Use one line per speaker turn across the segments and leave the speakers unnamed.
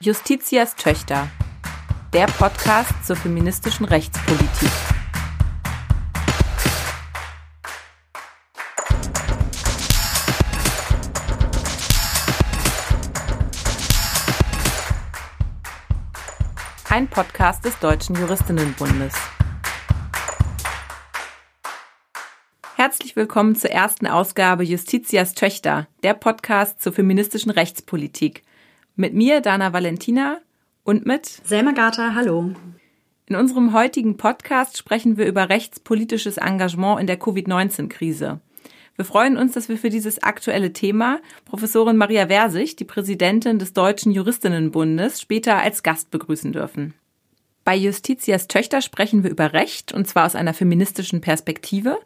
Justitias Töchter, der Podcast zur feministischen Rechtspolitik. Ein Podcast des Deutschen Juristinnenbundes. Herzlich willkommen zur ersten Ausgabe Justitias Töchter, der Podcast zur feministischen Rechtspolitik. Mit mir, Dana Valentina, und mit
Selma Gata, hallo.
In unserem heutigen Podcast sprechen wir über rechtspolitisches Engagement in der Covid-19-Krise. Wir freuen uns, dass wir für dieses aktuelle Thema Professorin Maria Versich, die Präsidentin des Deutschen Juristinnenbundes, später als Gast begrüßen dürfen. Bei Justitias Töchter sprechen wir über Recht, und zwar aus einer feministischen Perspektive.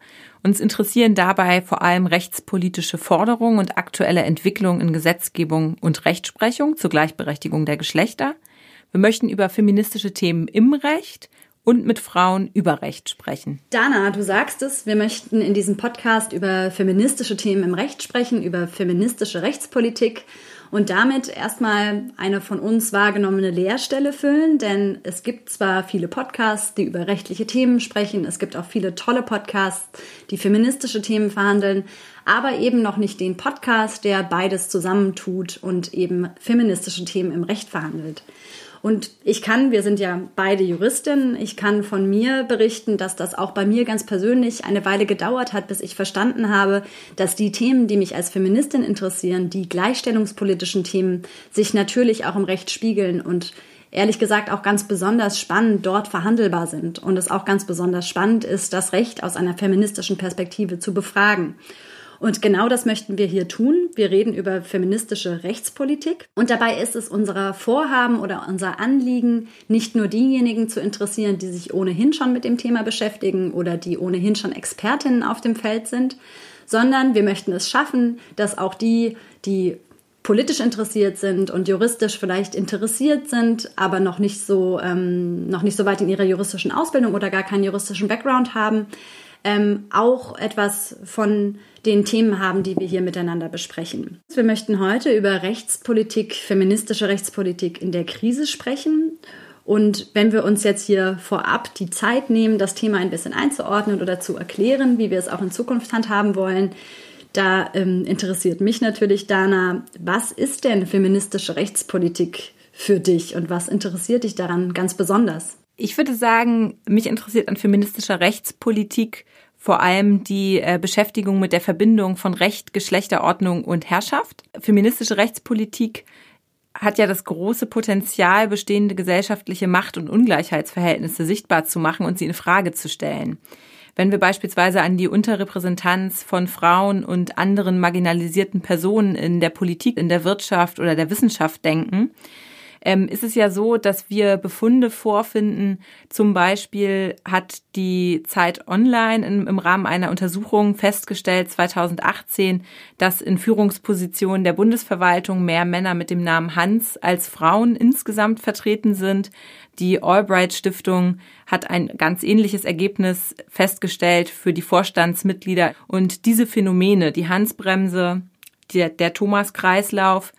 Uns interessieren dabei vor allem rechtspolitische Forderungen und aktuelle Entwicklungen in Gesetzgebung und Rechtsprechung zur Gleichberechtigung der Geschlechter. Wir möchten über feministische Themen im Recht und mit Frauen über Recht sprechen.
Dana, du sagst es, wir möchten in diesem Podcast über feministische Themen im Recht sprechen, über feministische Rechtspolitik und damit erstmal eine von uns wahrgenommene Leerstelle füllen, denn es gibt zwar viele Podcasts, die über rechtliche Themen sprechen, es gibt auch viele tolle Podcasts, die feministische Themen verhandeln, aber eben noch nicht den Podcast, der beides zusammentut und eben feministische Themen im Recht verhandelt. Und ich kann, wir sind ja beide Juristinnen, ich kann von mir berichten, dass das auch bei mir ganz persönlich eine Weile gedauert hat, bis ich verstanden habe, dass die Themen, die mich als Feministin interessieren, die gleichstellungspolitischen Themen, sich natürlich auch im Recht spiegeln und ehrlich gesagt auch ganz besonders spannend dort verhandelbar sind und es auch ganz besonders spannend ist, das Recht aus einer feministischen Perspektive zu befragen. Und genau das möchten wir hier tun. Wir reden über feministische Rechtspolitik. Und dabei ist es unser Vorhaben oder unser Anliegen, nicht nur diejenigen zu interessieren, die sich ohnehin schon mit dem Thema beschäftigen oder die ohnehin schon Expertinnen auf dem Feld sind, sondern wir möchten es schaffen, dass auch die, die politisch interessiert sind und juristisch vielleicht interessiert sind, aber noch nicht so ähm, noch nicht so weit in ihrer juristischen Ausbildung oder gar keinen juristischen Background haben, ähm, auch etwas von den Themen haben, die wir hier miteinander besprechen. Wir möchten heute über Rechtspolitik, feministische Rechtspolitik in der Krise sprechen. Und wenn wir uns jetzt hier vorab die Zeit nehmen, das Thema ein bisschen einzuordnen oder zu erklären, wie wir es auch in Zukunft handhaben wollen, da ähm, interessiert mich natürlich, Dana, was ist denn feministische Rechtspolitik für dich und was interessiert dich daran ganz besonders?
Ich würde sagen, mich interessiert an feministischer Rechtspolitik vor allem die äh, Beschäftigung mit der Verbindung von Recht, Geschlechterordnung und Herrschaft. Feministische Rechtspolitik hat ja das große Potenzial, bestehende gesellschaftliche Macht- und Ungleichheitsverhältnisse sichtbar zu machen und sie in Frage zu stellen. Wenn wir beispielsweise an die Unterrepräsentanz von Frauen und anderen marginalisierten Personen in der Politik, in der Wirtschaft oder der Wissenschaft denken, ähm, ist es ja so, dass wir Befunde vorfinden. Zum Beispiel hat die Zeit Online im, im Rahmen einer Untersuchung festgestellt, 2018, dass in Führungspositionen der Bundesverwaltung mehr Männer mit dem Namen Hans als Frauen insgesamt vertreten sind. Die Albright Stiftung hat ein ganz ähnliches Ergebnis festgestellt für die Vorstandsmitglieder. Und diese Phänomene, die Hansbremse, der, der Thomas-Kreislauf,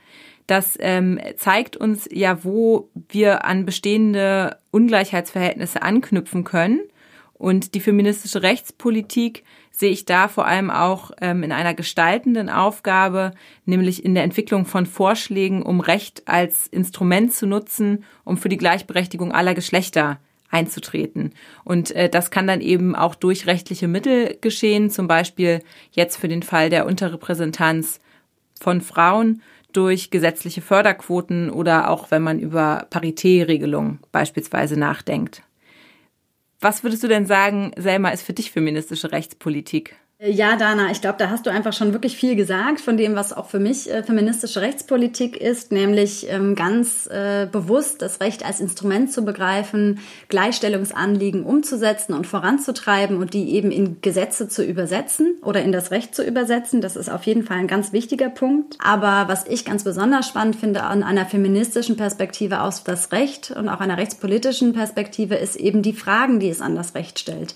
das ähm, zeigt uns ja, wo wir an bestehende Ungleichheitsverhältnisse anknüpfen können. Und die feministische Rechtspolitik sehe ich da vor allem auch ähm, in einer gestaltenden Aufgabe, nämlich in der Entwicklung von Vorschlägen, um Recht als Instrument zu nutzen, um für die Gleichberechtigung aller Geschlechter einzutreten. Und äh, das kann dann eben auch durch rechtliche Mittel geschehen, zum Beispiel jetzt für den Fall der Unterrepräsentanz von Frauen durch gesetzliche Förderquoten oder auch wenn man über Paritätregelungen beispielsweise nachdenkt. Was würdest du denn sagen, Selma, ist für dich feministische Rechtspolitik?
Ja, Dana, ich glaube, da hast du einfach schon wirklich viel gesagt von dem, was auch für mich äh, feministische Rechtspolitik ist, nämlich ähm, ganz äh, bewusst das Recht als Instrument zu begreifen, Gleichstellungsanliegen umzusetzen und voranzutreiben und die eben in Gesetze zu übersetzen oder in das Recht zu übersetzen. Das ist auf jeden Fall ein ganz wichtiger Punkt. Aber was ich ganz besonders spannend finde an einer feministischen Perspektive aus das Recht und auch einer rechtspolitischen Perspektive ist eben die Fragen, die es an das Recht stellt.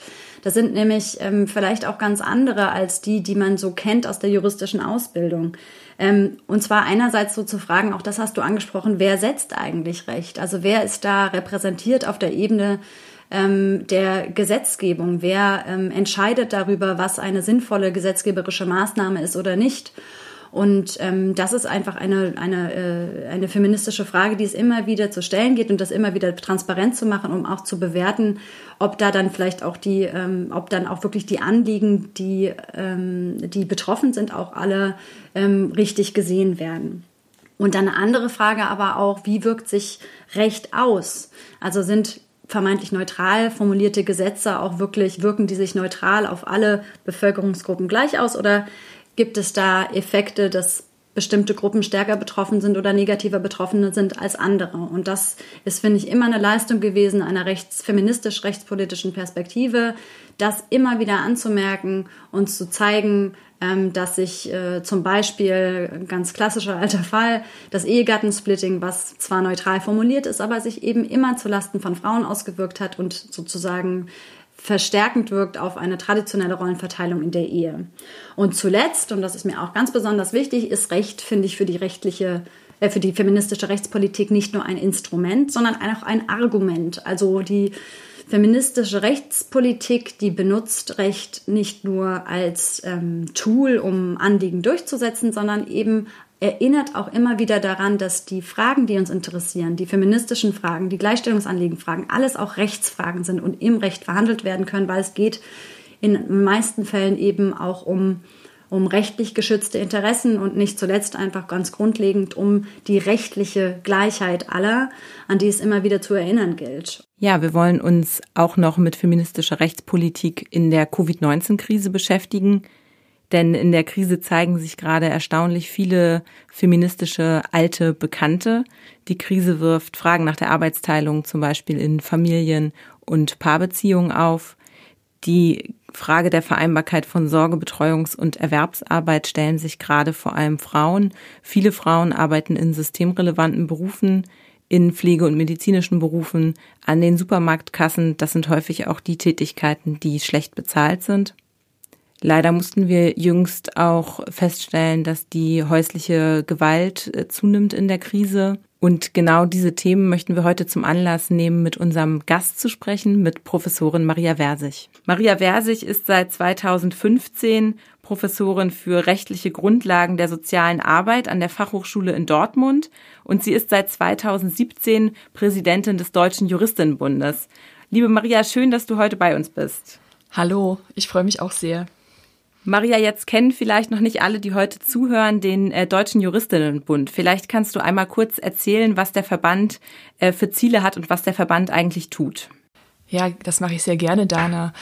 Das sind nämlich ähm, vielleicht auch ganz andere als die, die man so kennt aus der juristischen Ausbildung. Ähm, und zwar einerseits so zu fragen, auch das hast du angesprochen, wer setzt eigentlich Recht? Also wer ist da repräsentiert auf der Ebene ähm, der Gesetzgebung? Wer ähm, entscheidet darüber, was eine sinnvolle gesetzgeberische Maßnahme ist oder nicht? Und ähm, das ist einfach eine, eine, äh, eine feministische Frage, die es immer wieder zu stellen geht und das immer wieder transparent zu machen, um auch zu bewerten, ob da dann vielleicht auch die, ähm, ob dann auch wirklich die Anliegen, die, ähm, die betroffen sind, auch alle ähm, richtig gesehen werden. Und dann eine andere Frage aber auch, wie wirkt sich Recht aus? Also sind vermeintlich neutral formulierte Gesetze auch wirklich, wirken die sich neutral auf alle Bevölkerungsgruppen gleich aus oder Gibt es da Effekte, dass bestimmte Gruppen stärker betroffen sind oder negativer betroffen sind als andere? Und das ist, finde ich, immer eine Leistung gewesen einer rechts, feministisch-rechtspolitischen Perspektive, das immer wieder anzumerken und zu zeigen, ähm, dass sich äh, zum Beispiel, ganz klassischer alter Fall, das Ehegattensplitting, was zwar neutral formuliert ist, aber sich eben immer zulasten von Frauen ausgewirkt hat und sozusagen verstärkend wirkt auf eine traditionelle Rollenverteilung in der Ehe. Und zuletzt, und das ist mir auch ganz besonders wichtig, ist Recht, finde ich, für die rechtliche äh, für die feministische Rechtspolitik nicht nur ein Instrument, sondern auch ein Argument. Also die feministische Rechtspolitik, die benutzt Recht nicht nur als ähm, Tool, um Anliegen durchzusetzen, sondern eben erinnert auch immer wieder daran, dass die Fragen, die uns interessieren, die feministischen Fragen, die Gleichstellungsanliegenfragen, alles auch Rechtsfragen sind und im Recht verhandelt werden können, weil es geht in den meisten Fällen eben auch um, um rechtlich geschützte Interessen und nicht zuletzt einfach ganz grundlegend um die rechtliche Gleichheit aller, an die es immer wieder zu erinnern gilt.
Ja, wir wollen uns auch noch mit feministischer Rechtspolitik in der Covid-19-Krise beschäftigen. Denn in der Krise zeigen sich gerade erstaunlich viele feministische alte Bekannte. Die Krise wirft Fragen nach der Arbeitsteilung zum Beispiel in Familien und Paarbeziehungen auf. Die Frage der Vereinbarkeit von Sorge, Betreuungs- und Erwerbsarbeit stellen sich gerade vor allem Frauen. Viele Frauen arbeiten in systemrelevanten Berufen, in Pflege- und medizinischen Berufen, an den Supermarktkassen. Das sind häufig auch die Tätigkeiten, die schlecht bezahlt sind. Leider mussten wir jüngst auch feststellen, dass die häusliche Gewalt äh, zunimmt in der Krise. Und genau diese Themen möchten wir heute zum Anlass nehmen, mit unserem Gast zu sprechen, mit Professorin Maria Versich. Maria Versich ist seit 2015 Professorin für rechtliche Grundlagen der sozialen Arbeit an der Fachhochschule in Dortmund und sie ist seit 2017 Präsidentin des Deutschen Juristinnenbundes. Liebe Maria, schön, dass du heute bei uns bist.
Hallo, ich freue mich auch sehr.
Maria, jetzt kennen vielleicht noch nicht alle, die heute zuhören, den äh, Deutschen Juristinnenbund. Vielleicht kannst du einmal kurz erzählen, was der Verband äh, für Ziele hat und was der Verband eigentlich tut.
Ja, das mache ich sehr gerne, Dana.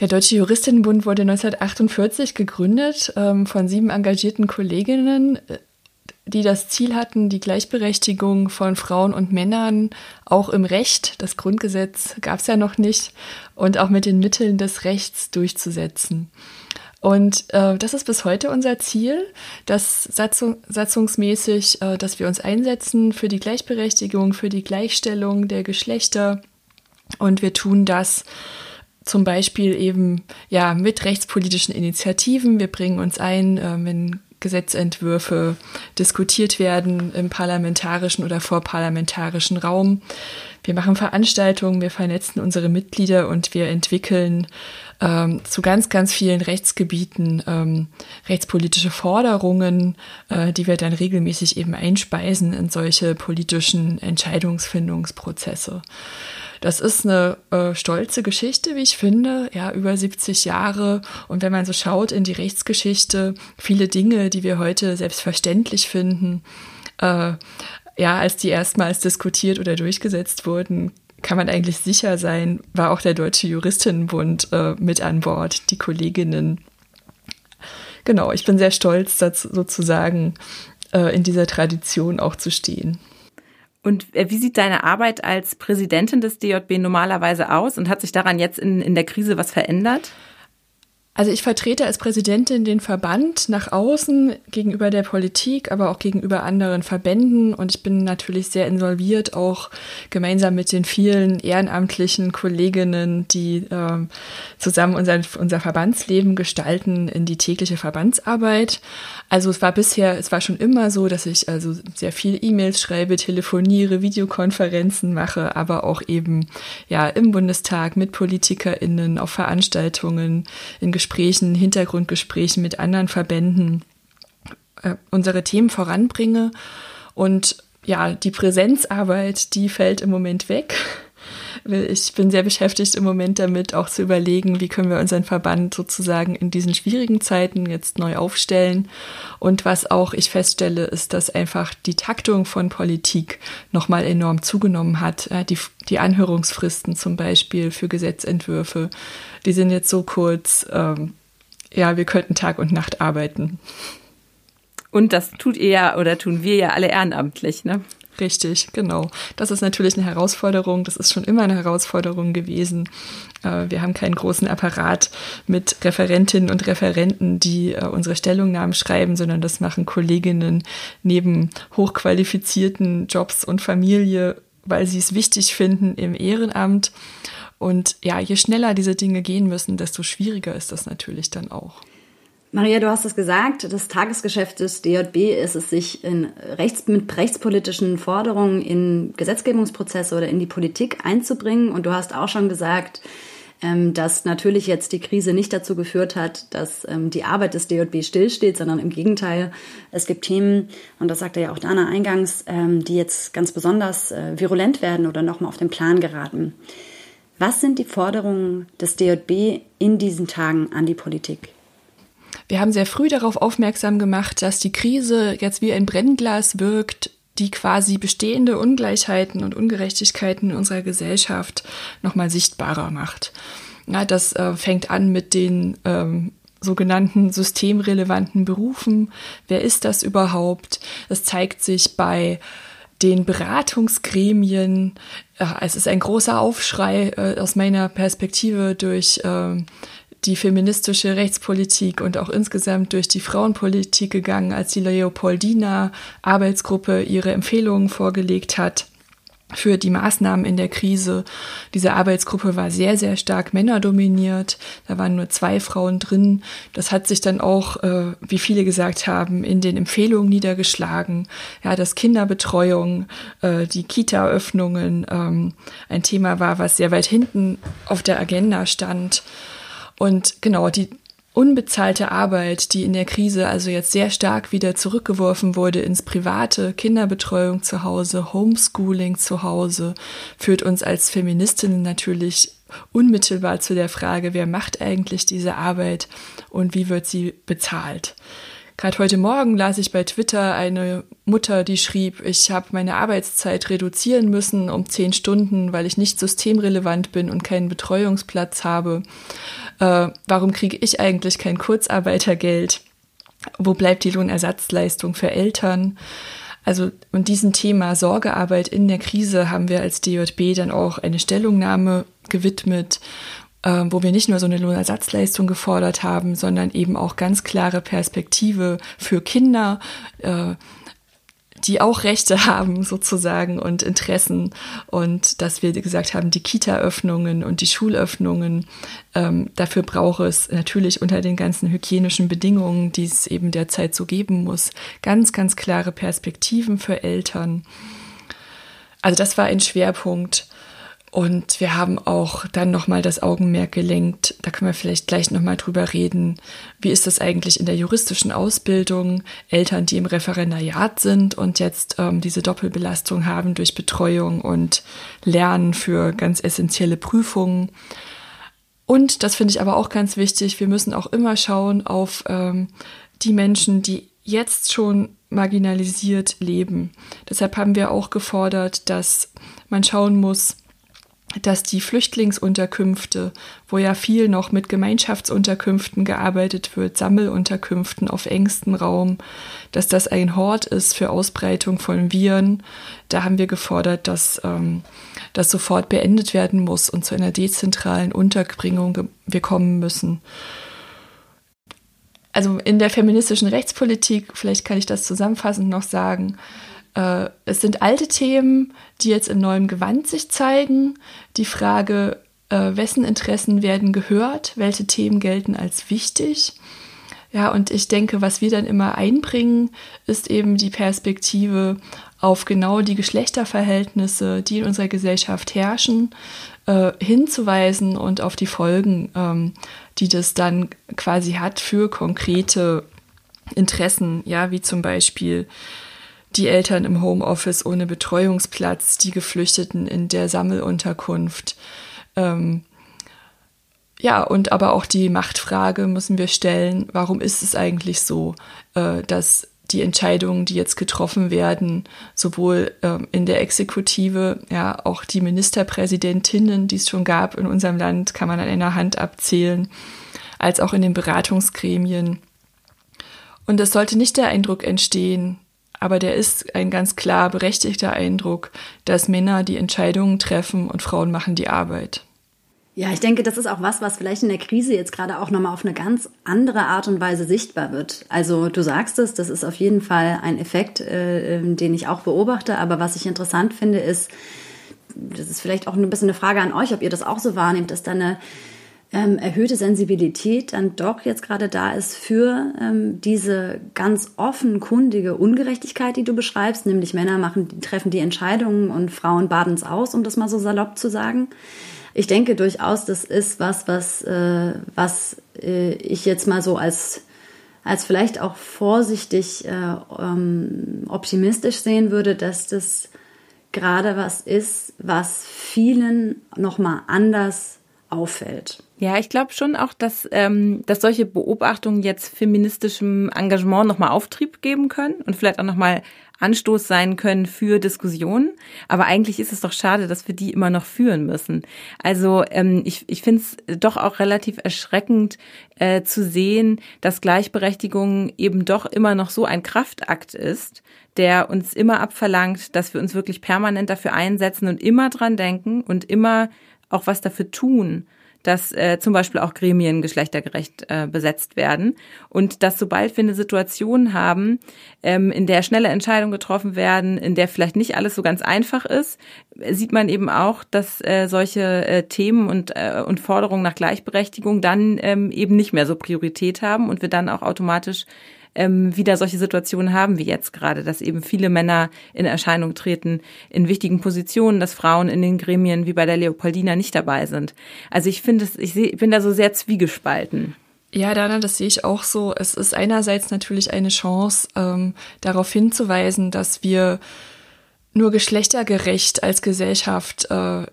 Der Deutsche Juristinnenbund wurde 1948 gegründet ähm, von sieben engagierten Kolleginnen, äh, die das Ziel hatten, die Gleichberechtigung von Frauen und Männern auch im Recht, das Grundgesetz gab es ja noch nicht, und auch mit den Mitteln des Rechts durchzusetzen. Und äh, das ist bis heute unser Ziel, dass Satzung, satzungsmäßig, äh, dass wir uns einsetzen für die Gleichberechtigung, für die Gleichstellung der Geschlechter. Und wir tun das zum Beispiel eben ja mit rechtspolitischen Initiativen. Wir bringen uns ein, äh, wenn Gesetzentwürfe diskutiert werden im parlamentarischen oder vorparlamentarischen Raum. Wir machen Veranstaltungen, wir vernetzen unsere Mitglieder und wir entwickeln ähm, zu ganz, ganz vielen Rechtsgebieten ähm, rechtspolitische Forderungen, äh, die wir dann regelmäßig eben einspeisen in solche politischen Entscheidungsfindungsprozesse. Das ist eine äh, stolze Geschichte, wie ich finde, ja, über 70 Jahre. Und wenn man so schaut in die Rechtsgeschichte, viele Dinge, die wir heute selbstverständlich finden, äh, ja, als die erstmals diskutiert oder durchgesetzt wurden, kann man eigentlich sicher sein, war auch der Deutsche Juristinnenbund äh, mit an Bord, die Kolleginnen. Genau, ich bin sehr stolz, dazu, sozusagen äh, in dieser Tradition auch zu stehen.
Und äh, wie sieht deine Arbeit als Präsidentin des DJB normalerweise aus und hat sich daran jetzt in, in der Krise was verändert?
Also ich vertrete als Präsidentin den Verband nach außen gegenüber der Politik, aber auch gegenüber anderen Verbänden und ich bin natürlich sehr involviert, auch gemeinsam mit den vielen ehrenamtlichen Kolleginnen, die äh, zusammen unser, unser Verbandsleben gestalten in die tägliche Verbandsarbeit. Also es war bisher, es war schon immer so, dass ich also sehr viel E-Mails schreibe, telefoniere, Videokonferenzen mache, aber auch eben ja im Bundestag mit PolitikerInnen auf Veranstaltungen in Gesprächen, Hintergrundgesprächen mit anderen Verbänden äh, unsere Themen voranbringe. Und ja, die Präsenzarbeit, die fällt im Moment weg. Ich bin sehr beschäftigt im Moment damit, auch zu überlegen, wie können wir unseren Verband sozusagen in diesen schwierigen Zeiten jetzt neu aufstellen. Und was auch ich feststelle, ist, dass einfach die Taktung von Politik nochmal enorm zugenommen hat. Die, die Anhörungsfristen zum Beispiel für Gesetzentwürfe, die sind jetzt so kurz, ähm, ja, wir könnten Tag und Nacht arbeiten.
Und das tut ihr ja oder tun wir ja alle ehrenamtlich, ne?
Richtig, genau. Das ist natürlich eine Herausforderung. Das ist schon immer eine Herausforderung gewesen. Äh, wir haben keinen großen Apparat mit Referentinnen und Referenten, die äh, unsere Stellungnahmen schreiben, sondern das machen Kolleginnen neben hochqualifizierten Jobs und Familie, weil sie es wichtig finden im Ehrenamt. Und ja, je schneller diese Dinge gehen müssen, desto schwieriger ist das natürlich dann auch.
Maria, du hast es gesagt, das Tagesgeschäft des DJB ist es, sich in rechts, mit rechtspolitischen Forderungen in Gesetzgebungsprozesse oder in die Politik einzubringen. Und du hast auch schon gesagt, ähm, dass natürlich jetzt die Krise nicht dazu geführt hat, dass ähm, die Arbeit des DJB stillsteht, sondern im Gegenteil, es gibt Themen, und das sagte ja auch Dana eingangs, ähm, die jetzt ganz besonders äh, virulent werden oder nochmal auf den Plan geraten. Was sind die Forderungen des DJB in diesen Tagen an die Politik?
Wir haben sehr früh darauf aufmerksam gemacht, dass die Krise jetzt wie ein Brennglas wirkt, die quasi bestehende Ungleichheiten und Ungerechtigkeiten in unserer Gesellschaft nochmal sichtbarer macht. Ja, das äh, fängt an mit den ähm, sogenannten systemrelevanten Berufen. Wer ist das überhaupt? Es zeigt sich bei den Beratungsgremien. Äh, es ist ein großer Aufschrei äh, aus meiner Perspektive durch äh, die feministische Rechtspolitik und auch insgesamt durch die Frauenpolitik gegangen, als die Leopoldina Arbeitsgruppe ihre Empfehlungen vorgelegt hat für die Maßnahmen in der Krise. Diese Arbeitsgruppe war sehr, sehr stark männerdominiert. Da waren nur zwei Frauen drin. Das hat sich dann auch, äh, wie viele gesagt haben, in den Empfehlungen niedergeschlagen. Ja, dass Kinderbetreuung, äh, die Kita-Öffnungen ähm, ein Thema war, was sehr weit hinten auf der Agenda stand. Und genau, die unbezahlte Arbeit, die in der Krise also jetzt sehr stark wieder zurückgeworfen wurde ins Private, Kinderbetreuung zu Hause, Homeschooling zu Hause, führt uns als Feministinnen natürlich unmittelbar zu der Frage, wer macht eigentlich diese Arbeit und wie wird sie bezahlt. Gerade heute Morgen las ich bei Twitter eine Mutter, die schrieb, ich habe meine Arbeitszeit reduzieren müssen um zehn Stunden, weil ich nicht systemrelevant bin und keinen Betreuungsplatz habe. Äh, warum kriege ich eigentlich kein Kurzarbeitergeld? Wo bleibt die Lohnersatzleistung für Eltern? Also, und diesem Thema Sorgearbeit in der Krise haben wir als DJB dann auch eine Stellungnahme gewidmet äh, wo wir nicht nur so eine Lohnersatzleistung gefordert haben, sondern eben auch ganz klare Perspektive für Kinder, äh, die auch Rechte haben sozusagen und Interessen und dass wir gesagt haben, die Kita-Öffnungen und die Schulöffnungen, ähm, dafür braucht es natürlich unter den ganzen hygienischen Bedingungen, die es eben derzeit so geben muss, ganz, ganz klare Perspektiven für Eltern. Also das war ein Schwerpunkt. Und wir haben auch dann nochmal das Augenmerk gelenkt, da können wir vielleicht gleich nochmal drüber reden, wie ist das eigentlich in der juristischen Ausbildung, Eltern, die im Referendariat sind und jetzt ähm, diese Doppelbelastung haben durch Betreuung und Lernen für ganz essentielle Prüfungen. Und das finde ich aber auch ganz wichtig, wir müssen auch immer schauen auf ähm, die Menschen, die jetzt schon marginalisiert leben. Deshalb haben wir auch gefordert, dass man schauen muss, dass die Flüchtlingsunterkünfte, wo ja viel noch mit Gemeinschaftsunterkünften gearbeitet wird, Sammelunterkünften auf engstem Raum, dass das ein Hort ist für Ausbreitung von Viren. Da haben wir gefordert, dass ähm, das sofort beendet werden muss und zu einer dezentralen Unterbringung wir kommen müssen. also in der feministischen Rechtspolitik, vielleicht kann ich das zusammenfassend noch sagen, äh, es sind alte Themen, die jetzt im neuen Gewand sich zeigen. Die Frage, äh, wessen Interessen werden gehört, welche Themen gelten als wichtig. Ja, und ich denke, was wir dann immer einbringen, ist eben die Perspektive auf genau die Geschlechterverhältnisse, die in unserer Gesellschaft herrschen, äh, hinzuweisen und auf die Folgen, ähm, die das dann quasi hat für konkrete Interessen, ja, wie zum Beispiel die Eltern im Homeoffice ohne Betreuungsplatz, die Geflüchteten in der Sammelunterkunft. Ähm, ja, und aber auch die Machtfrage müssen wir stellen, warum ist es eigentlich so, äh, dass die Entscheidungen, die jetzt getroffen werden, sowohl ähm, in der Exekutive, ja, auch die Ministerpräsidentinnen, die es schon gab in unserem Land, kann man an einer Hand abzählen, als auch in den Beratungsgremien. Und es sollte nicht der Eindruck entstehen, aber der ist ein ganz klar berechtigter Eindruck, dass Männer die Entscheidungen treffen und Frauen machen die Arbeit.
Ja, ich denke, das ist auch was, was vielleicht in der Krise jetzt gerade auch nochmal auf eine ganz andere Art und Weise sichtbar wird. Also du sagst es, das ist auf jeden Fall ein Effekt, äh, ähm, den ich auch beobachte. Aber was ich interessant finde, ist, das ist vielleicht auch ein bisschen eine Frage an euch, ob ihr das auch so wahrnehmt, dass da eine ähm, erhöhte Sensibilität dann doch jetzt gerade da ist für ähm, diese ganz offenkundige Ungerechtigkeit, die du beschreibst, nämlich Männer machen, treffen die Entscheidungen und Frauen baden es aus, um das mal so salopp zu sagen. Ich denke durchaus, das ist was, was, äh, was äh, ich jetzt mal so als, als vielleicht auch vorsichtig äh, ähm, optimistisch sehen würde, dass das gerade was ist, was vielen nochmal anders auffällt.
Ja, ich glaube schon auch, dass, ähm, dass solche Beobachtungen jetzt feministischem Engagement nochmal Auftrieb geben können und vielleicht auch nochmal Anstoß sein können für Diskussionen. Aber eigentlich ist es doch schade, dass wir die immer noch führen müssen. Also ähm, ich, ich finde es doch auch relativ erschreckend äh, zu sehen, dass Gleichberechtigung eben doch immer noch so ein Kraftakt ist, der uns immer abverlangt, dass wir uns wirklich permanent dafür einsetzen und immer dran denken und immer auch was dafür tun, dass äh, zum Beispiel auch Gremien geschlechtergerecht äh, besetzt werden. Und dass sobald wir eine Situation haben, ähm, in der schnelle Entscheidungen getroffen werden, in der vielleicht nicht alles so ganz einfach ist, sieht man eben auch, dass äh, solche äh, Themen und, äh, und Forderungen nach Gleichberechtigung dann ähm, eben nicht mehr so Priorität haben und wir dann auch automatisch ähm, wieder solche Situationen haben wie jetzt gerade, dass eben viele Männer in Erscheinung treten in wichtigen Positionen, dass Frauen in den Gremien wie bei der Leopoldina nicht dabei sind. Also ich finde es, ich, ich bin da so sehr zwiegespalten.
Ja, Dana, das sehe ich auch so. Es ist einerseits natürlich eine Chance, ähm, darauf hinzuweisen, dass wir nur geschlechtergerecht als Gesellschaft äh,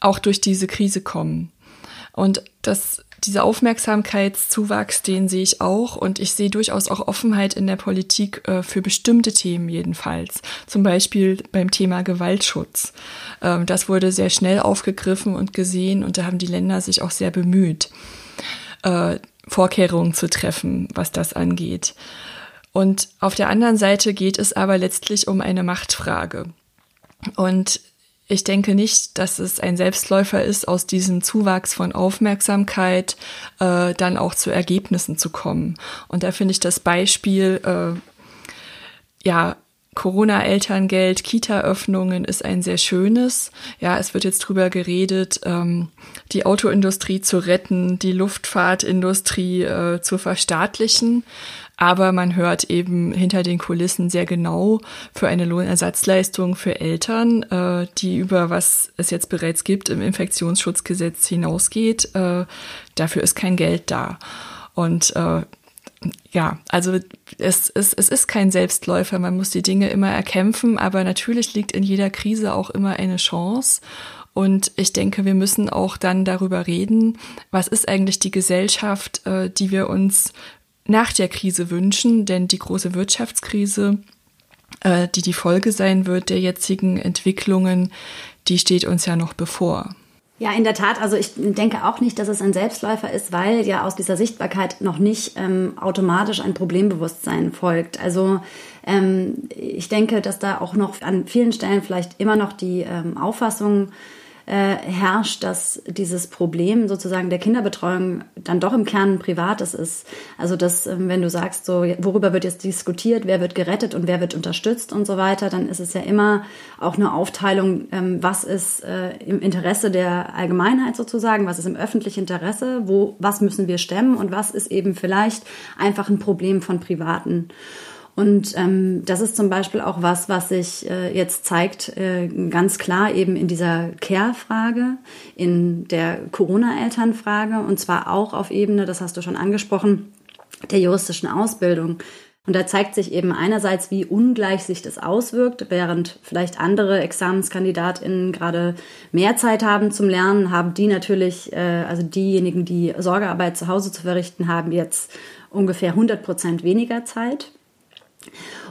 auch durch diese Krise kommen. Und das dieser Aufmerksamkeitszuwachs, den sehe ich auch und ich sehe durchaus auch Offenheit in der Politik äh, für bestimmte Themen jedenfalls. Zum Beispiel beim Thema Gewaltschutz. Ähm, das wurde sehr schnell aufgegriffen und gesehen und da haben die Länder sich auch sehr bemüht, äh, Vorkehrungen zu treffen, was das angeht. Und auf der anderen Seite geht es aber letztlich um eine Machtfrage. Und ich denke nicht, dass es ein Selbstläufer ist, aus diesem Zuwachs von Aufmerksamkeit äh, dann auch zu Ergebnissen zu kommen. Und da finde ich das Beispiel, äh, ja, Corona-Elterngeld, Kita-Öffnungen ist ein sehr schönes. Ja, es wird jetzt drüber geredet, ähm, die Autoindustrie zu retten, die Luftfahrtindustrie äh, zu verstaatlichen. Aber man hört eben hinter den Kulissen sehr genau für eine Lohnersatzleistung für Eltern, äh, die über was es jetzt bereits gibt im Infektionsschutzgesetz hinausgeht. Äh, dafür ist kein Geld da. Und äh, ja, also es, es, es ist kein Selbstläufer, man muss die Dinge immer erkämpfen, aber natürlich liegt in jeder Krise auch immer eine Chance. Und ich denke, wir müssen auch dann darüber reden, was ist eigentlich die Gesellschaft, äh, die wir uns nach der Krise wünschen, denn die große Wirtschaftskrise, äh, die die Folge sein wird der jetzigen Entwicklungen, die steht uns ja noch bevor.
Ja, in der Tat. Also ich denke auch nicht, dass es ein Selbstläufer ist, weil ja aus dieser Sichtbarkeit noch nicht ähm, automatisch ein Problembewusstsein folgt. Also ähm, ich denke, dass da auch noch an vielen Stellen vielleicht immer noch die ähm, Auffassung äh, herrscht, dass dieses Problem sozusagen der Kinderbetreuung dann doch im Kern ein privates ist. Also dass, ähm, wenn du sagst, so worüber wird jetzt diskutiert, wer wird gerettet und wer wird unterstützt und so weiter, dann ist es ja immer auch eine Aufteilung, ähm, was ist äh, im Interesse der Allgemeinheit sozusagen, was ist im öffentlichen Interesse, wo, was müssen wir stemmen und was ist eben vielleicht einfach ein Problem von Privaten. Und ähm, das ist zum Beispiel auch was, was sich äh, jetzt zeigt, äh, ganz klar eben in dieser Care-Frage, in der Corona-Eltern-Frage und zwar auch auf Ebene, das hast du schon angesprochen, der juristischen Ausbildung. Und da zeigt sich eben einerseits, wie ungleich sich das auswirkt, während vielleicht andere ExamenskandidatInnen gerade mehr Zeit haben zum Lernen, haben die natürlich, äh, also diejenigen, die Sorgearbeit zu Hause zu verrichten haben, jetzt ungefähr 100 Prozent weniger Zeit.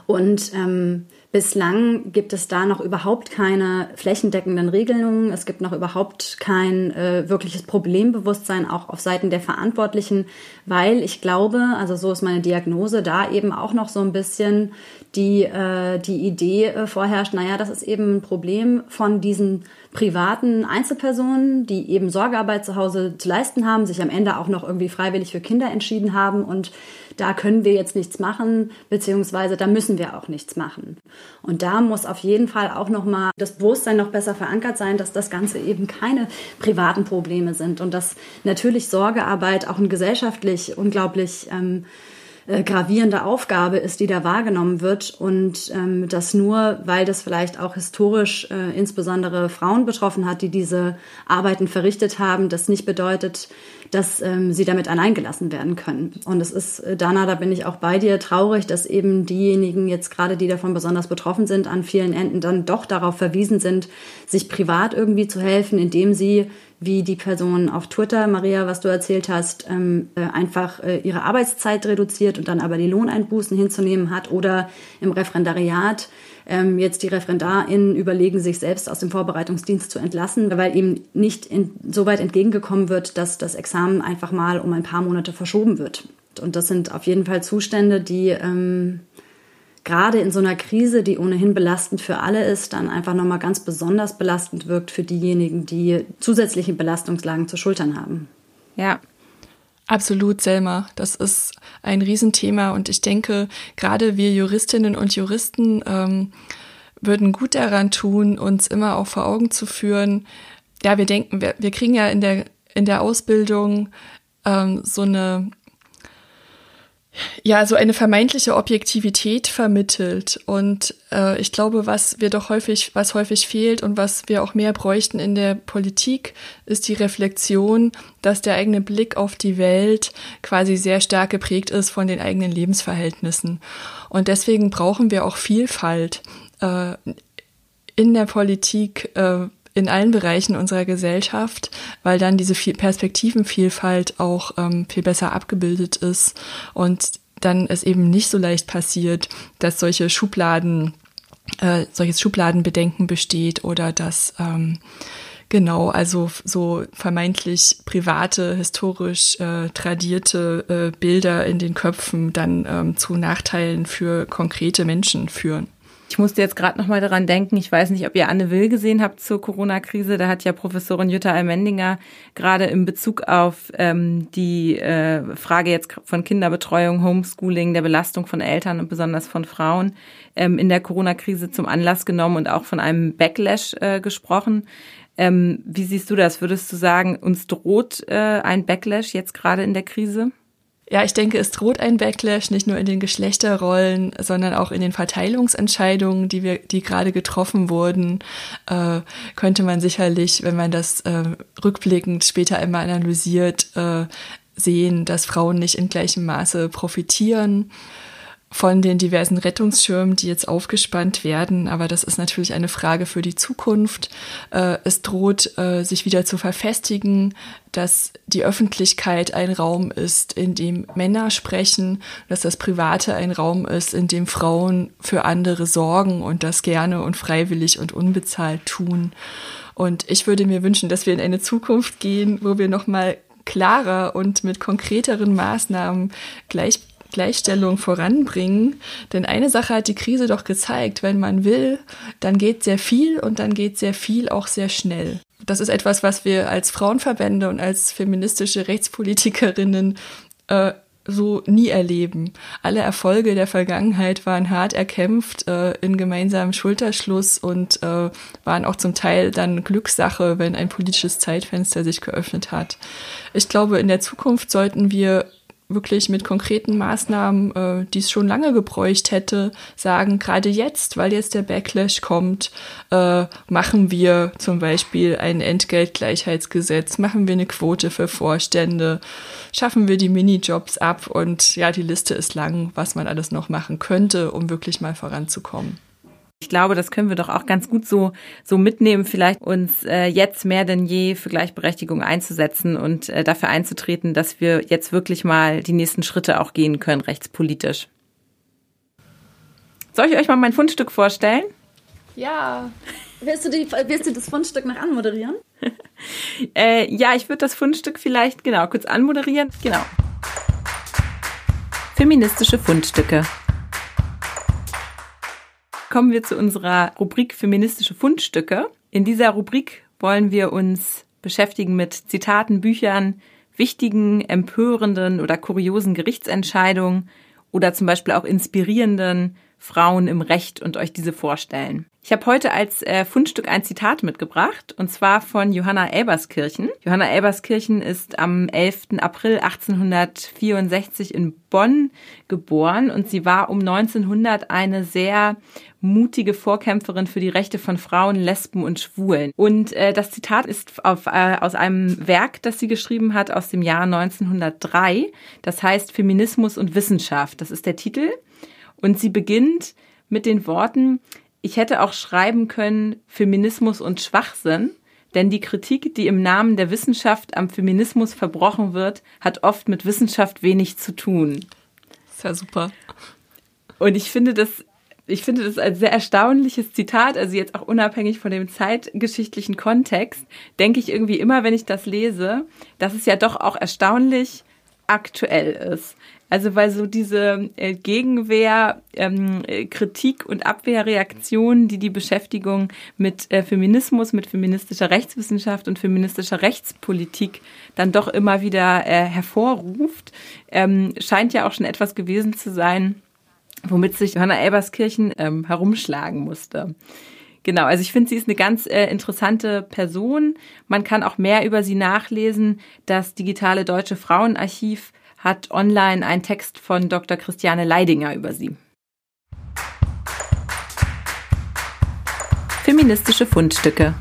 Und ähm, bislang gibt es da noch überhaupt keine flächendeckenden Regelungen. Es gibt noch überhaupt kein äh, wirkliches Problembewusstsein auch auf Seiten der Verantwortlichen, weil ich glaube, also so ist meine Diagnose, da eben auch noch so ein bisschen die, äh, die Idee äh, vorherrscht, naja, das ist eben ein Problem von diesen privaten Einzelpersonen, die eben Sorgearbeit zu Hause zu leisten haben, sich am Ende auch noch irgendwie freiwillig für Kinder entschieden haben und da können wir jetzt nichts machen, beziehungsweise da müssen wir auch nichts machen. Und da muss auf jeden Fall auch nochmal das Bewusstsein noch besser verankert sein, dass das Ganze eben keine privaten Probleme sind und dass natürlich Sorgearbeit auch ein gesellschaftlich unglaublich ähm, äh, gravierende Aufgabe ist, die da wahrgenommen wird und ähm, das nur, weil das vielleicht auch historisch äh, insbesondere Frauen betroffen hat, die diese Arbeiten verrichtet haben, das nicht bedeutet, dass ähm, sie damit alleingelassen werden können. Und es ist, äh, Dana, da bin ich auch bei dir traurig, dass eben diejenigen jetzt gerade, die davon besonders betroffen sind, an vielen Enden dann doch darauf verwiesen sind, sich privat irgendwie zu helfen, indem sie wie die Person auf Twitter, Maria, was du erzählt hast, ähm, äh, einfach äh, ihre Arbeitszeit reduziert und dann aber die Lohneinbußen hinzunehmen hat oder im Referendariat ähm, jetzt die ReferendarInnen überlegen, sich selbst aus dem Vorbereitungsdienst zu entlassen, weil ihm nicht in, so weit entgegengekommen wird, dass das Examen einfach mal um ein paar Monate verschoben wird. Und das sind auf jeden Fall Zustände, die ähm, gerade in so einer Krise, die ohnehin belastend für alle ist, dann einfach nochmal ganz besonders belastend wirkt für diejenigen, die zusätzliche Belastungslagen zu schultern haben.
Ja. Absolut, Selma. Das ist ein Riesenthema und ich denke, gerade wir Juristinnen und Juristen ähm, würden gut daran tun, uns immer auch vor Augen zu führen. Ja, wir denken, wir, wir kriegen ja in der, in der Ausbildung ähm, so eine ja, so eine vermeintliche Objektivität vermittelt. Und äh, ich glaube, was wir doch häufig, was häufig fehlt und was wir auch mehr bräuchten in der Politik, ist die Reflexion, dass der eigene Blick auf die Welt quasi sehr stark geprägt ist von den eigenen Lebensverhältnissen. Und deswegen brauchen wir auch Vielfalt äh, in der Politik. Äh, in allen Bereichen unserer Gesellschaft, weil dann diese Perspektivenvielfalt auch ähm, viel besser abgebildet ist und dann es eben nicht so leicht passiert, dass solche Schubladen, äh, solches Schubladenbedenken besteht oder dass ähm, Genau, also so vermeintlich private, historisch äh, tradierte äh, Bilder in den Köpfen dann ähm, zu Nachteilen für konkrete Menschen führen.
Ich musste jetzt gerade noch mal daran denken, ich weiß nicht, ob ihr Anne Will gesehen habt zur Corona-Krise. Da hat ja Professorin Jutta Almendinger gerade in Bezug auf ähm, die äh, Frage jetzt von Kinderbetreuung, Homeschooling, der Belastung von Eltern und besonders von Frauen ähm, in der Corona-Krise zum Anlass genommen und auch von einem Backlash äh, gesprochen. Ähm, wie siehst du das? Würdest du sagen, uns droht äh, ein Backlash jetzt gerade in der Krise?
Ja, ich denke, es droht ein Backlash nicht nur in den Geschlechterrollen, sondern auch in den Verteilungsentscheidungen, die wir, die gerade getroffen wurden, äh, könnte man sicherlich, wenn man das äh, rückblickend später einmal analysiert, äh, sehen, dass Frauen nicht in gleichem Maße profitieren von den diversen Rettungsschirmen, die jetzt aufgespannt werden. Aber das ist natürlich eine Frage für die Zukunft. Äh, es droht äh, sich wieder zu verfestigen, dass die Öffentlichkeit ein Raum ist, in dem Männer sprechen, dass das Private ein Raum ist, in dem Frauen für andere sorgen und das gerne und freiwillig und unbezahlt tun. Und ich würde mir wünschen, dass wir in eine Zukunft gehen, wo wir nochmal klarer und mit konkreteren Maßnahmen gleich Gleichstellung voranbringen. Denn eine Sache hat die Krise doch gezeigt, wenn man will, dann geht sehr viel und dann geht sehr viel auch sehr schnell. das ist etwas, was wir als Frauenverbände und als feministische Rechtspolitikerinnen äh, so nie erleben. Alle Erfolge der Vergangenheit waren hart erkämpft äh, in gemeinsamem Schulterschluss und äh, waren auch zum Teil dann Glückssache, wenn ein politisches Zeitfenster sich geöffnet hat. Ich glaube, in der Zukunft sollten wir wirklich mit konkreten Maßnahmen, äh, die es schon lange gebräucht hätte, sagen, gerade jetzt, weil jetzt der Backlash kommt, äh, machen wir zum Beispiel ein Entgeltgleichheitsgesetz, machen wir eine Quote für Vorstände, schaffen wir die Minijobs ab und ja, die Liste ist lang, was man alles noch machen könnte, um wirklich mal voranzukommen.
Ich glaube, das können wir doch auch ganz gut so, so mitnehmen, vielleicht uns äh, jetzt mehr denn je für Gleichberechtigung einzusetzen und äh, dafür einzutreten, dass wir jetzt wirklich mal die nächsten Schritte auch gehen können, rechtspolitisch. Soll ich euch mal mein Fundstück vorstellen?
Ja. Willst du, die, willst du das Fundstück noch anmoderieren?
äh, ja, ich würde das Fundstück vielleicht genau kurz anmoderieren. Genau. Feministische Fundstücke kommen wir zu unserer Rubrik Feministische Fundstücke. In dieser Rubrik wollen wir uns beschäftigen mit Zitaten, Büchern, wichtigen, empörenden oder kuriosen Gerichtsentscheidungen oder zum Beispiel auch inspirierenden Frauen im Recht und euch diese vorstellen. Ich habe heute als äh, Fundstück ein Zitat mitgebracht, und zwar von Johanna Elberskirchen. Johanna Elberskirchen ist am 11. April 1864 in Bonn geboren und sie war um 1900 eine sehr mutige Vorkämpferin für die Rechte von Frauen, Lesben und Schwulen. Und äh, das Zitat ist auf, äh, aus einem Werk, das sie geschrieben hat aus dem Jahr 1903. Das heißt Feminismus und Wissenschaft. Das ist der Titel. Und sie beginnt mit den Worten, ich hätte auch schreiben können Feminismus und Schwachsinn, denn die Kritik, die im Namen der Wissenschaft am Feminismus verbrochen wird, hat oft mit Wissenschaft wenig zu tun.
Das ist ja super.
Und ich finde das, ich finde das ein sehr erstaunliches Zitat, also jetzt auch unabhängig von dem zeitgeschichtlichen Kontext, denke ich irgendwie immer, wenn ich das lese, dass es ja doch auch erstaunlich aktuell ist. Also weil so diese äh, Gegenwehr, ähm, äh, Kritik und Abwehrreaktionen, die die Beschäftigung mit äh, Feminismus, mit feministischer Rechtswissenschaft und feministischer Rechtspolitik dann doch immer wieder äh, hervorruft, ähm, scheint ja auch schon etwas gewesen zu sein, womit sich Johanna Elberskirchen ähm, herumschlagen musste. Genau, also ich finde, sie ist eine ganz äh, interessante Person. Man kann auch mehr über sie nachlesen. Das digitale Deutsche Frauenarchiv hat online einen Text von Dr. Christiane Leidinger über sie. Feministische Fundstücke.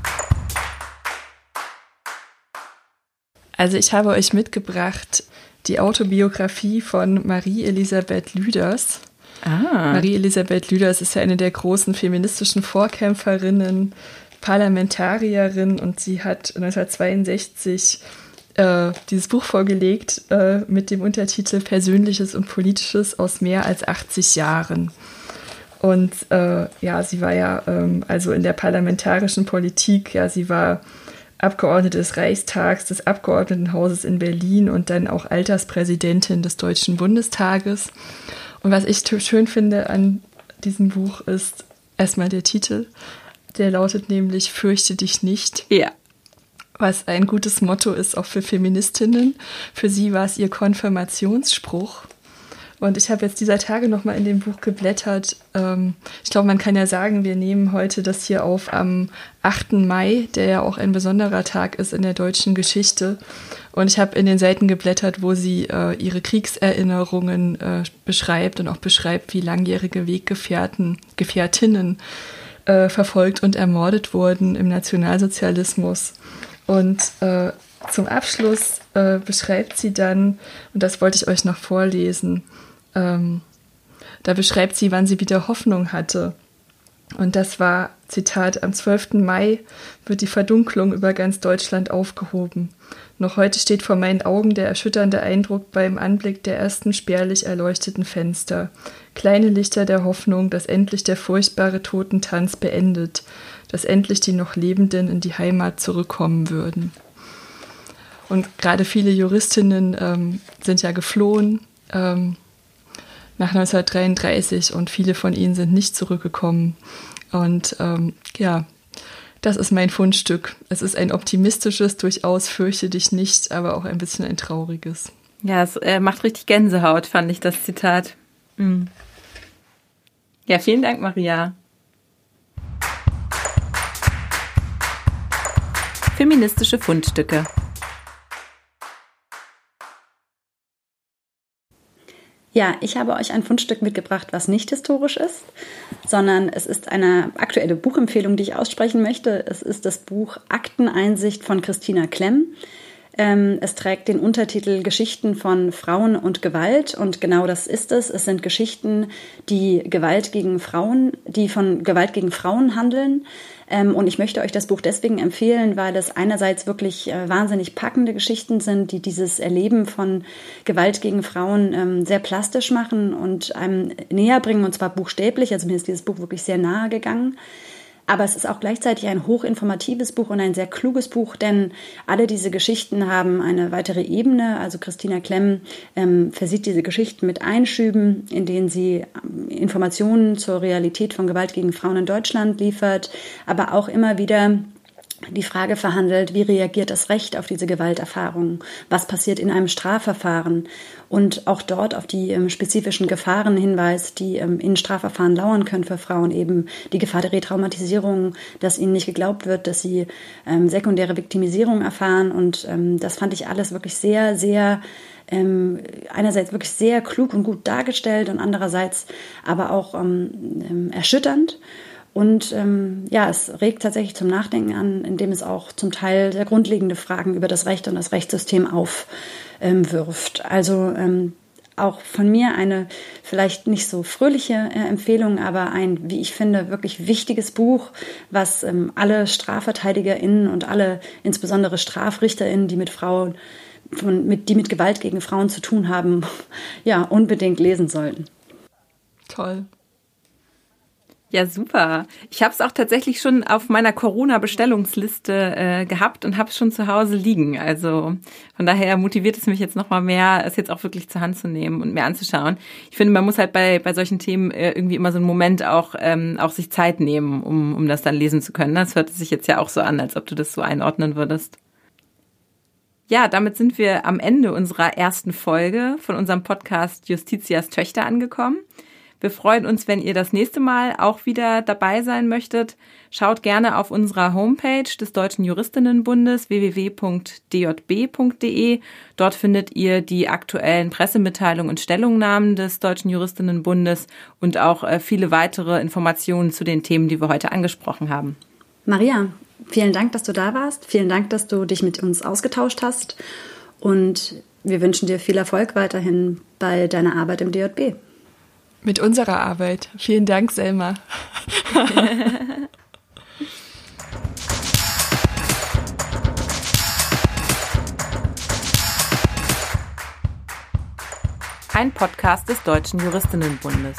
Also ich habe euch mitgebracht die Autobiografie von Marie-Elisabeth Lüders. Ah. Marie-Elisabeth Lüders ist ja eine der großen feministischen Vorkämpferinnen, Parlamentarierin und sie hat 1962 äh, dieses Buch vorgelegt äh, mit dem Untertitel Persönliches und Politisches aus mehr als 80 Jahren. Und äh, ja, sie war ja ähm, also in der parlamentarischen Politik, ja, sie war Abgeordnete des Reichstags, des Abgeordnetenhauses in Berlin und dann auch Alterspräsidentin des Deutschen Bundestages. Und was ich schön finde an diesem Buch ist erstmal der Titel. Der lautet nämlich Fürchte dich nicht.
Ja
was ein gutes Motto ist auch für Feministinnen. Für sie war es ihr Konfirmationsspruch. Und ich habe jetzt dieser Tage nochmal in dem Buch geblättert. Ähm, ich glaube, man kann ja sagen, wir nehmen heute das hier auf am 8. Mai, der ja auch ein besonderer Tag ist in der deutschen Geschichte. Und ich habe in den Seiten geblättert, wo sie äh, ihre Kriegserinnerungen äh, beschreibt und auch beschreibt, wie langjährige Weggefährten, Gefährtinnen äh, verfolgt und ermordet wurden im Nationalsozialismus. Und äh, zum Abschluss äh, beschreibt sie dann, und das wollte ich euch noch vorlesen, ähm, da beschreibt sie, wann sie wieder Hoffnung hatte. Und das war, Zitat, am 12. Mai wird die Verdunklung über ganz Deutschland aufgehoben. Noch heute steht vor meinen Augen der erschütternde Eindruck beim Anblick der ersten spärlich erleuchteten Fenster. Kleine Lichter der Hoffnung, dass endlich der furchtbare Totentanz beendet, dass endlich die noch Lebenden in die Heimat zurückkommen würden. Und gerade viele Juristinnen ähm, sind ja geflohen ähm, nach 1933 und viele von ihnen sind nicht zurückgekommen. Und ähm, ja, Das ist mein Fundstück. Es ist ein optimistisches, durchaus fürchte dich nicht, aber auch ein bisschen ein trauriges.
Ja, es äh, macht richtig Gänsehaut, fand ich das Zitat. Mhm. Ja, vielen Dank, Maria. Feministische Fundstücke.
Ja, ich habe euch ein Fundstück mitgebracht, was nicht historisch ist, sondern es ist eine aktuelle Buchempfehlung, die ich aussprechen möchte. Es ist das Buch Akteneinsicht von Christina Klemm. Ähm, es trägt den Untertitel Geschichten von Frauen und Gewalt und genau das ist es. Es sind Geschichten, die Gewalt gegen Frauen, die von Gewalt gegen Frauen handeln. Ähm, und ich möchte euch das Buch deswegen empfehlen, weil es einerseits wirklich äh, wahnsinnig packende Geschichten sind, die dieses Erleben von Gewalt gegen Frauen ähm, sehr plastisch machen und einem näher bringen, und zwar buchstäblich. Also mir ist dieses Buch wirklich sehr nahe gegangen. Aber es ist auch gleichzeitig ein hochinformatives Buch und ein sehr kluges Buch, denn alle diese Geschichten haben eine weitere Ebene. Also Christina Klemm ähm, versieht diese Geschichten mit Einschüben, in denen sie ähm, Informationen zur Realität von Gewalt gegen Frauen in Deutschland liefert, aber auch immer wieder die Frage verhandelt, wie reagiert das Recht auf diese Gewalterfahrung? Was passiert in einem Strafverfahren? Und auch dort auf die ähm, spezifischen Gefahren hinweist, die ähm, in Strafverfahren lauern können für Frauen, eben die Gefahr der Retraumatisierung, dass ihnen nicht geglaubt wird, dass sie ähm, sekundäre Viktimisierung erfahren. Und ähm, das fand ich alles wirklich sehr, sehr ähm, einerseits wirklich sehr klug und gut dargestellt und andererseits aber auch ähm, erschütternd. Und ähm, ja, es regt tatsächlich zum Nachdenken an, indem es auch zum Teil sehr grundlegende Fragen über das Recht und das Rechtssystem aufwirft. also ähm, auch von mir eine vielleicht nicht so fröhliche äh, Empfehlung, aber ein, wie ich finde, wirklich wichtiges Buch, was ähm, alle StrafverteidigerInnen und alle, insbesondere StrafrichterInnen, die mit Frauen, von, mit, die mit Gewalt gegen Frauen zu tun haben, ja, unbedingt lesen sollten.
Toll.
Ja, super. Ich habe es auch tatsächlich schon auf meiner Corona-Bestellungsliste äh, gehabt und habe es schon zu Hause liegen. Also von daher motiviert es mich jetzt nochmal mehr, es jetzt auch wirklich zur Hand zu nehmen und mir anzuschauen. Ich finde, man muss halt bei, bei solchen Themen äh, irgendwie immer so einen Moment auch, ähm, auch sich Zeit nehmen, um, um das dann lesen zu können. Das hört sich jetzt ja auch so an, als ob du das so einordnen würdest. Ja, damit sind wir am Ende unserer ersten Folge von unserem Podcast Justitias Töchter angekommen. Wir freuen uns, wenn ihr das nächste Mal auch wieder dabei sein möchtet. Schaut gerne auf unserer Homepage des Deutschen Juristinnenbundes www.djb.de. Dort findet ihr die aktuellen Pressemitteilungen und Stellungnahmen des Deutschen Juristinnenbundes und auch äh, viele weitere Informationen zu den Themen, die wir heute angesprochen haben.
Maria, vielen Dank, dass du da warst. Vielen Dank, dass du dich mit uns ausgetauscht hast. Und wir wünschen dir viel Erfolg weiterhin bei deiner Arbeit im DJB
mit unserer Arbeit. Vielen Dank, Selma.
Ein Podcast des Deutschen Juristinnenbundes.